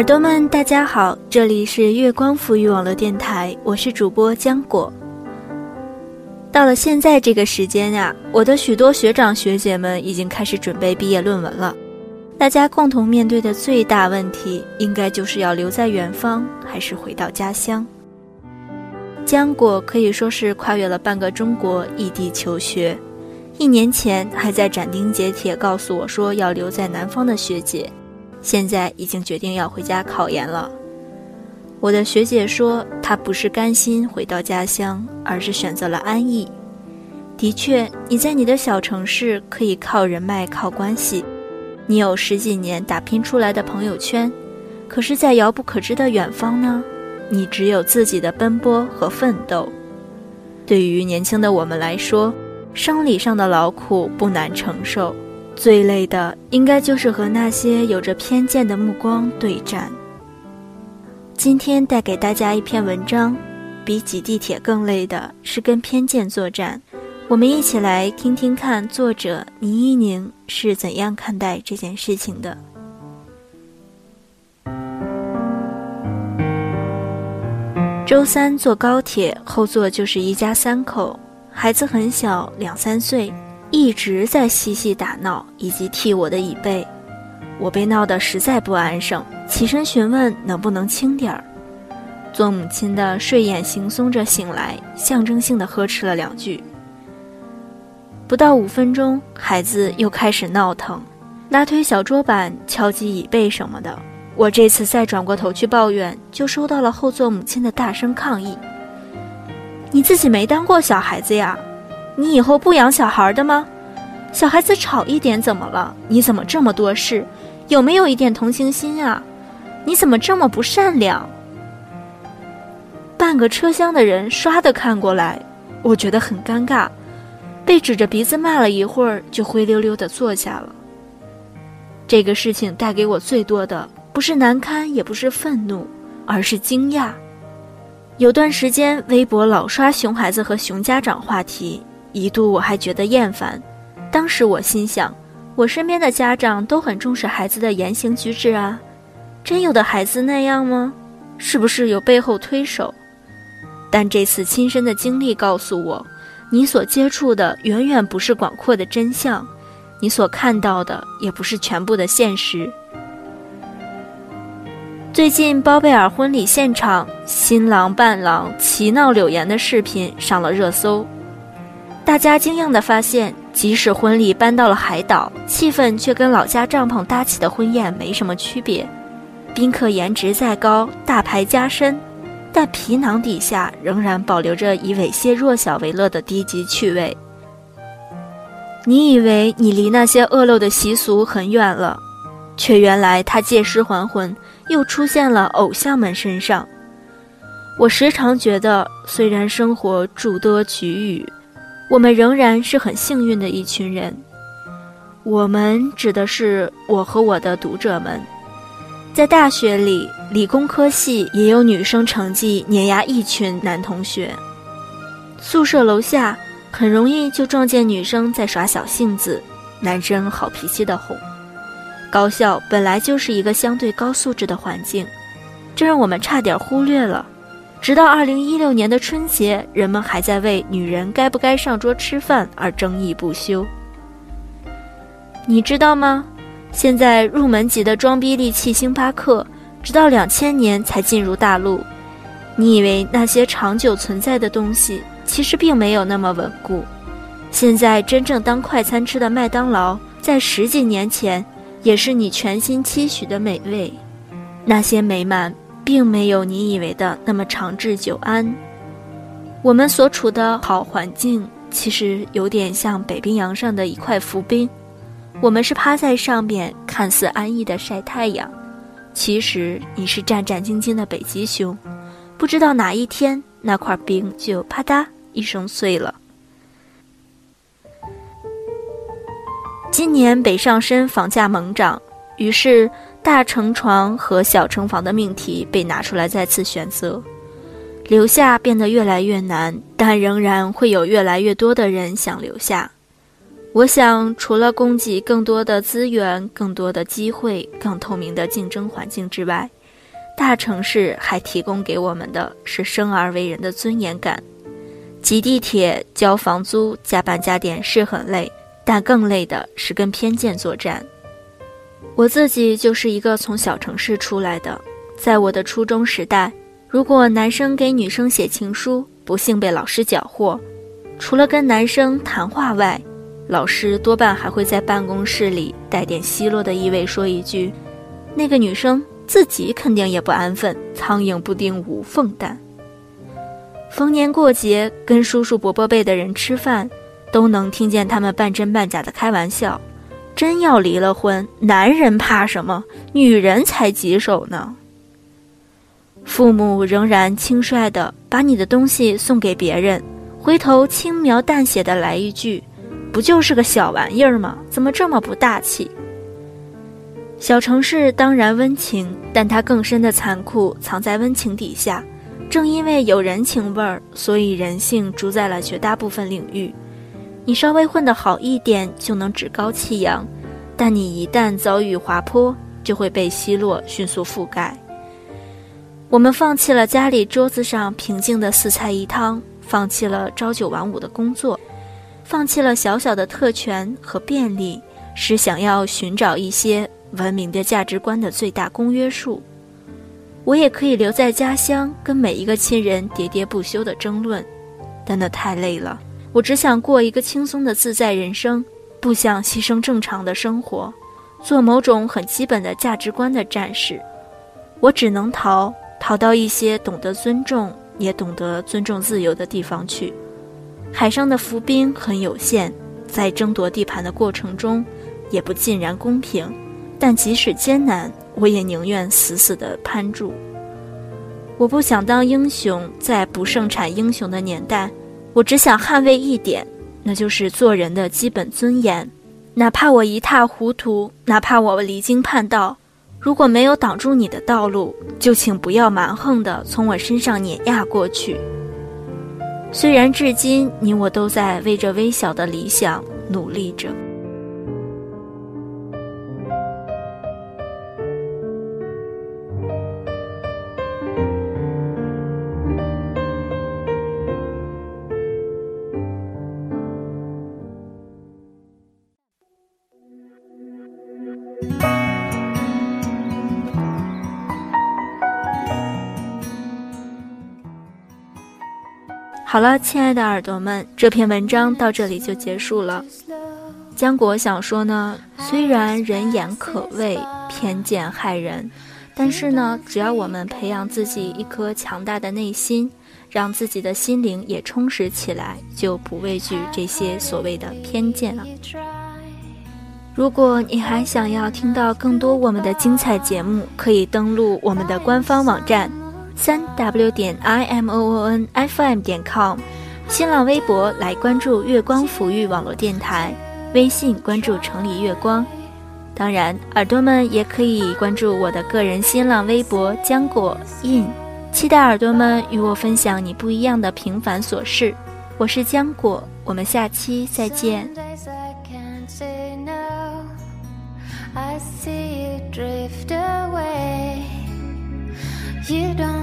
耳朵们，大家好，这里是月光抚育网络电台，我是主播浆果。到了现在这个时间呀，我的许多学长学姐们已经开始准备毕业论文了。大家共同面对的最大问题，应该就是要留在远方，还是回到家乡。浆果可以说是跨越了半个中国，异地求学。一年前还在斩钉截铁告诉我说要留在南方的学姐。现在已经决定要回家考研了。我的学姐说，她不是甘心回到家乡，而是选择了安逸。的确，你在你的小城市可以靠人脉、靠关系，你有十几年打拼出来的朋友圈。可是，在遥不可知的远方呢？你只有自己的奔波和奋斗。对于年轻的我们来说，生理上的劳苦不难承受。最累的，应该就是和那些有着偏见的目光对战。今天带给大家一篇文章，比挤地铁更累的是跟偏见作战。我们一起来听听看，作者倪一宁是怎样看待这件事情的。周三坐高铁，后座就是一家三口，孩子很小，两三岁。一直在嬉戏打闹，以及踢我的椅背，我被闹得实在不安生，起身询问能不能轻点儿。做母亲的睡眼惺忪着醒来，象征性的呵斥了两句。不到五分钟，孩子又开始闹腾，拉推小桌板、敲击椅背什么的。我这次再转过头去抱怨，就收到了后座母亲的大声抗议：“你自己没当过小孩子呀？”你以后不养小孩的吗？小孩子吵一点怎么了？你怎么这么多事？有没有一点同情心啊？你怎么这么不善良？半个车厢的人唰的看过来，我觉得很尴尬，被指着鼻子骂了一会儿，就灰溜溜的坐下了。这个事情带给我最多的不是难堪，也不是愤怒，而是惊讶。有段时间，微博老刷熊孩子和熊家长话题。一度我还觉得厌烦，当时我心想，我身边的家长都很重视孩子的言行举止啊，真有的孩子那样吗？是不是有背后推手？但这次亲身的经历告诉我，你所接触的远远不是广阔的真相，你所看到的也不是全部的现实。最近包贝尔婚礼现场，新郎伴郎齐闹柳岩的视频上了热搜。大家惊讶地发现，即使婚礼搬到了海岛，气氛却跟老家帐篷搭起的婚宴没什么区别。宾客颜值再高，大牌加身，但皮囊底下仍然保留着以猥亵弱小为乐的低级趣味。你以为你离那些恶陋的习俗很远了，却原来他借尸还魂，又出现了偶像们身上。我时常觉得，虽然生活诸多局域。我们仍然是很幸运的一群人。我们指的是我和我的读者们。在大学里，理工科系也有女生成绩碾压一群男同学。宿舍楼下很容易就撞见女生在耍小性子，男生好脾气的哄。高校本来就是一个相对高素质的环境，这让我们差点忽略了。直到二零一六年的春节，人们还在为女人该不该上桌吃饭而争议不休。你知道吗？现在入门级的装逼利器星巴克，直到两千年才进入大陆。你以为那些长久存在的东西，其实并没有那么稳固。现在真正当快餐吃的麦当劳，在十几年前，也是你全心期许的美味。那些美满。并没有你以为的那么长治久安。我们所处的好环境，其实有点像北冰洋上的一块浮冰。我们是趴在上面，看似安逸的晒太阳，其实你是战战兢兢的北极熊。不知道哪一天，那块冰就啪嗒一声碎了。今年北上深房价猛涨，于是。大成床和小城房的命题被拿出来再次选择，留下变得越来越难，但仍然会有越来越多的人想留下。我想，除了供给更多的资源、更多的机会、更透明的竞争环境之外，大城市还提供给我们的是生而为人的尊严感。挤地铁、交房租、加班加点是很累，但更累的是跟偏见作战。我自己就是一个从小城市出来的，在我的初中时代，如果男生给女生写情书，不幸被老师缴获，除了跟男生谈话外，老师多半还会在办公室里带点奚落的意味说一句：“那个女生自己肯定也不安分，苍蝇不叮无缝蛋。”逢年过节跟叔叔伯伯辈的人吃饭，都能听见他们半真半假的开玩笑。真要离了婚，男人怕什么？女人才棘手呢。父母仍然轻率地把你的东西送给别人，回头轻描淡写的来一句：“不就是个小玩意儿吗？怎么这么不大气？”小城市当然温情，但它更深的残酷藏在温情底下。正因为有人情味儿，所以人性主宰了绝大部分领域。你稍微混得好一点，就能趾高气扬；但你一旦遭遇滑坡，就会被奚落迅速覆盖。我们放弃了家里桌子上平静的四菜一汤，放弃了朝九晚五的工作，放弃了小小的特权和便利，是想要寻找一些文明的价值观的最大公约数。我也可以留在家乡，跟每一个亲人喋喋不休的争论，但那太累了。我只想过一个轻松的自在人生，不想牺牲正常的生活，做某种很基本的价值观的战士。我只能逃，逃到一些懂得尊重，也懂得尊重自由的地方去。海上的浮冰很有限，在争夺地盘的过程中，也不尽然公平。但即使艰难，我也宁愿死死地攀住。我不想当英雄，在不盛产英雄的年代，我只想捍卫一点，那就是做人的基本尊严。哪怕我一塌糊涂，哪怕我离经叛道，如果没有挡住你的道路，就请不要蛮横地从我身上碾压过去。虽然至今你我都在为这微小的理想努力着。好了，亲爱的耳朵们，这篇文章到这里就结束了。江果想说呢，虽然人言可畏，偏见害人，但是呢，只要我们培养自己一颗强大的内心，让自己的心灵也充实起来，就不畏惧这些所谓的偏见了。如果你还想要听到更多我们的精彩节目，可以登录我们的官方网站。三 w 点 i m o o n f m 点 com，新浪微博来关注月光抚育网络电台，微信关注城里月光。当然，耳朵们也可以关注我的个人新浪微博浆果印，期待耳朵们与我分享你不一样的平凡琐事。我是浆果，我们下期再见。You don't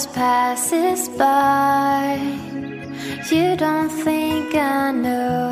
just passes by. You don't think I know.